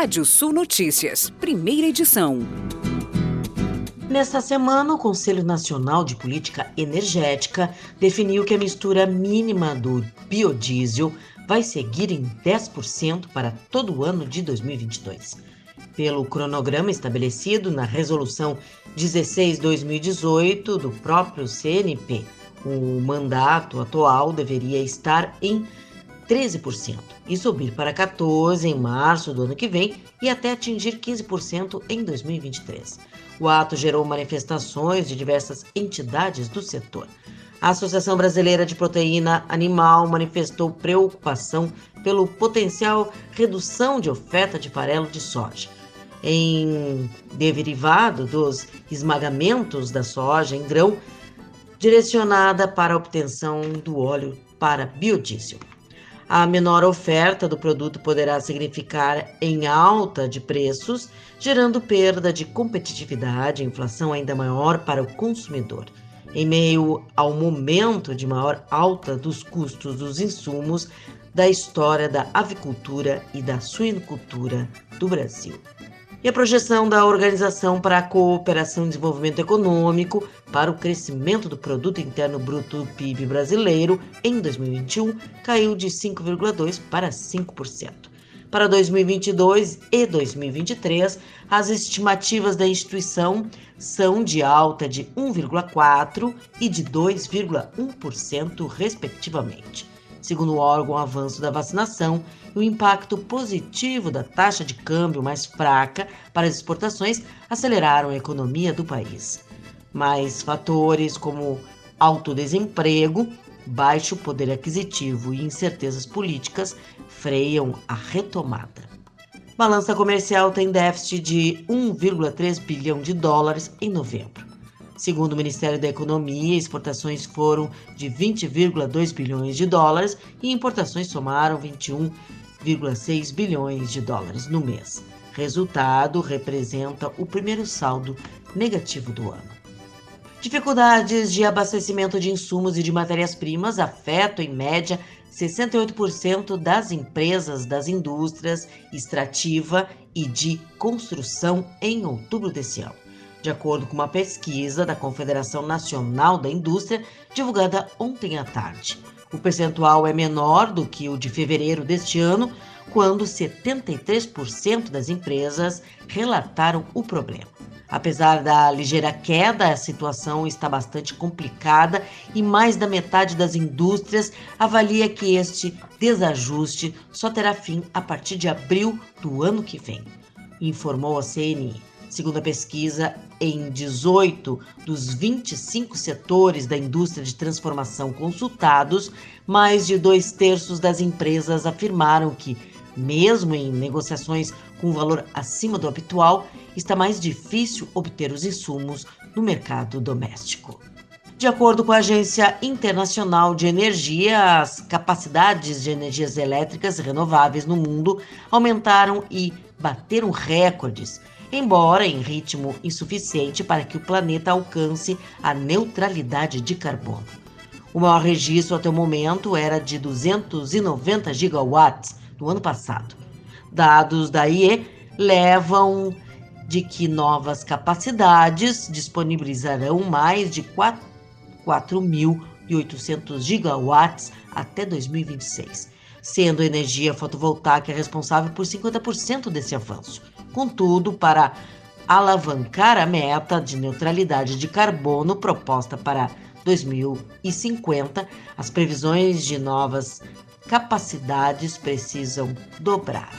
Rádio Sul Notícias, primeira edição. Nesta semana, o Conselho Nacional de Política Energética definiu que a mistura mínima do biodiesel vai seguir em 10% para todo o ano de 2022. Pelo cronograma estabelecido na Resolução 16-2018 do próprio CNP, o mandato atual deveria estar em 13% e subir para 14% em março do ano que vem e até atingir 15% em 2023. O ato gerou manifestações de diversas entidades do setor. A Associação Brasileira de Proteína Animal manifestou preocupação pelo potencial redução de oferta de farelo de soja. Em derivado dos esmagamentos da soja em grão, direcionada para a obtenção do óleo para biodiesel. A menor oferta do produto poderá significar em alta de preços, gerando perda de competitividade e inflação ainda maior para o consumidor. Em meio ao momento de maior alta dos custos dos insumos da história da avicultura e da suinocultura do Brasil e a projeção da Organização para a Cooperação e Desenvolvimento Econômico para o crescimento do produto interno bruto do PIB brasileiro em 2021 caiu de 5,2 para 5%. Para 2022 e 2023, as estimativas da instituição são de alta de 1,4 e de 2,1%, respectivamente. Segundo o órgão, o avanço da vacinação e o impacto positivo da taxa de câmbio mais fraca para as exportações aceleraram a economia do país. Mas fatores como alto desemprego, baixo poder aquisitivo e incertezas políticas freiam a retomada. Balança comercial tem déficit de 1,3 bilhão de dólares em novembro. Segundo o Ministério da Economia, exportações foram de 20,2 bilhões de dólares e importações somaram 21,6 bilhões de dólares no mês. Resultado representa o primeiro saldo negativo do ano. Dificuldades de abastecimento de insumos e de matérias-primas afetam, em média, 68% das empresas das indústrias extrativa e de construção em outubro desse ano de acordo com uma pesquisa da Confederação Nacional da Indústria divulgada ontem à tarde. O percentual é menor do que o de fevereiro deste ano, quando 73% das empresas relataram o problema. Apesar da ligeira queda, a situação está bastante complicada e mais da metade das indústrias avalia que este desajuste só terá fim a partir de abril do ano que vem, informou a CNI. Segundo a pesquisa, em 18 dos 25 setores da indústria de transformação consultados, mais de dois terços das empresas afirmaram que, mesmo em negociações com valor acima do habitual, está mais difícil obter os insumos no mercado doméstico. De acordo com a Agência Internacional de Energia, as capacidades de energias elétricas renováveis no mundo aumentaram e bateram recordes embora em ritmo insuficiente para que o planeta alcance a neutralidade de carbono. O maior registro até o momento era de 290 gigawatts no ano passado. Dados da IE levam de que novas capacidades disponibilizarão mais de 4.800 gigawatts até 2026, sendo a energia fotovoltaica responsável por 50% desse avanço. Contudo, para alavancar a meta de neutralidade de carbono proposta para 2050, as previsões de novas capacidades precisam dobrar.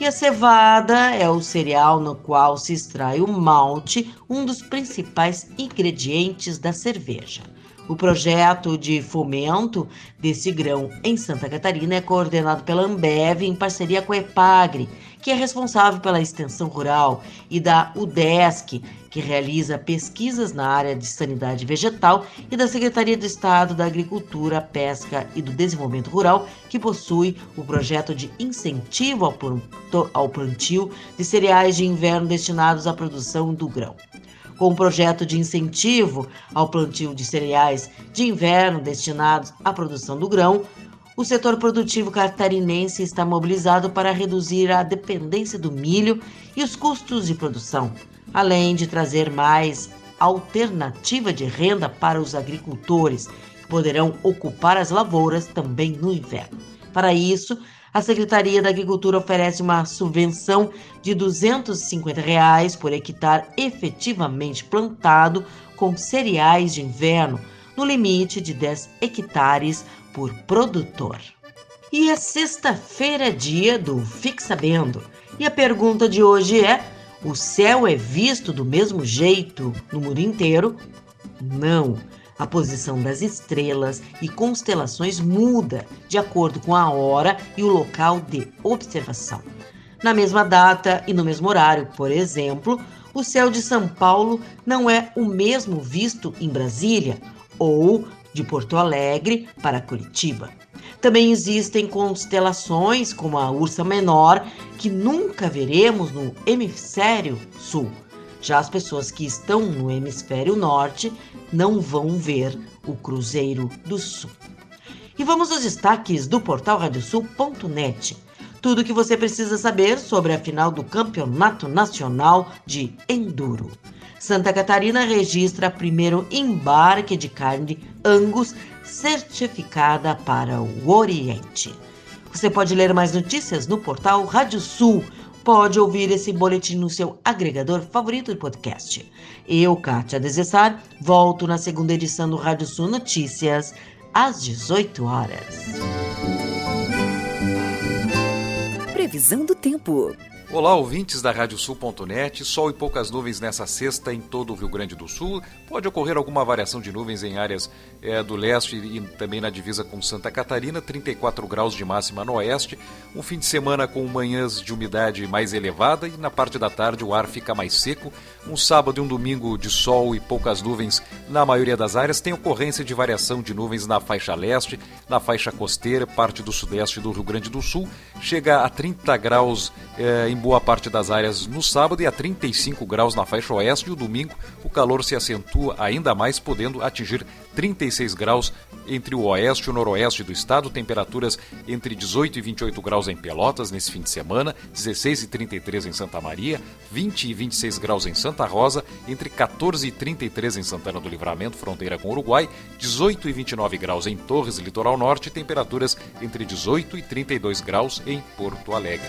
E a cevada é o cereal no qual se extrai o malte, um dos principais ingredientes da cerveja. O projeto de fomento desse grão em Santa Catarina é coordenado pela Ambev em parceria com a EPAGRE, que é responsável pela extensão rural, e da UDESC, que realiza pesquisas na área de sanidade vegetal, e da Secretaria de Estado da Agricultura, Pesca e do Desenvolvimento Rural, que possui o projeto de incentivo ao plantio de cereais de inverno destinados à produção do grão com um projeto de incentivo ao plantio de cereais de inverno destinados à produção do grão, o setor produtivo catarinense está mobilizado para reduzir a dependência do milho e os custos de produção, além de trazer mais alternativa de renda para os agricultores, que poderão ocupar as lavouras também no inverno. Para isso, a Secretaria da Agricultura oferece uma subvenção de 250 reais por hectare efetivamente plantado com cereais de inverno, no limite de 10 hectares por produtor. E a sexta-feira é dia do Fique Sabendo. E a pergunta de hoje é: o céu é visto do mesmo jeito no mundo inteiro? Não. A posição das estrelas e constelações muda de acordo com a hora e o local de observação. Na mesma data e no mesmo horário, por exemplo, o céu de São Paulo não é o mesmo visto em Brasília ou de Porto Alegre para Curitiba. Também existem constelações como a Ursa Menor que nunca veremos no hemisfério sul. Já as pessoas que estão no hemisfério norte não vão ver o Cruzeiro do Sul. E vamos aos destaques do portal radiosul.net. Tudo o que você precisa saber sobre a final do Campeonato Nacional de Enduro. Santa Catarina registra primeiro embarque de carne Angus certificada para o Oriente. Você pode ler mais notícias no portal Rádio Sul. Pode ouvir esse boletim no seu agregador favorito de podcast. Eu, Kátia Desessar, volto na segunda edição do Rádio Sul Notícias, às 18 horas. Previsão do tempo. Olá, ouvintes da Radiosul.net. Sol e poucas nuvens nessa sexta em todo o Rio Grande do Sul. Pode ocorrer alguma variação de nuvens em áreas é, do leste e também na divisa com Santa Catarina. 34 graus de máxima no oeste. Um fim de semana com manhãs de umidade mais elevada e na parte da tarde o ar fica mais seco. Um sábado e um domingo de sol e poucas nuvens na maioria das áreas. Tem ocorrência de variação de nuvens na faixa leste, na faixa costeira, parte do sudeste do Rio Grande do Sul. Chega a 30 graus é, em boa parte das áreas no sábado e a 35 graus na faixa oeste. E o domingo o calor se acentua ainda mais, podendo atingir 36 graus entre o oeste e o noroeste do estado, temperaturas entre 18 e 28 graus em Pelotas nesse fim de semana, 16 e 33 em Santa Maria, 20 e 26 graus em Santa Rosa, entre 14 e 33 em Santana do Livramento, fronteira com o Uruguai, 18 e 29 graus em Torres, litoral norte, temperaturas entre 18 e 32 graus em Porto Alegre.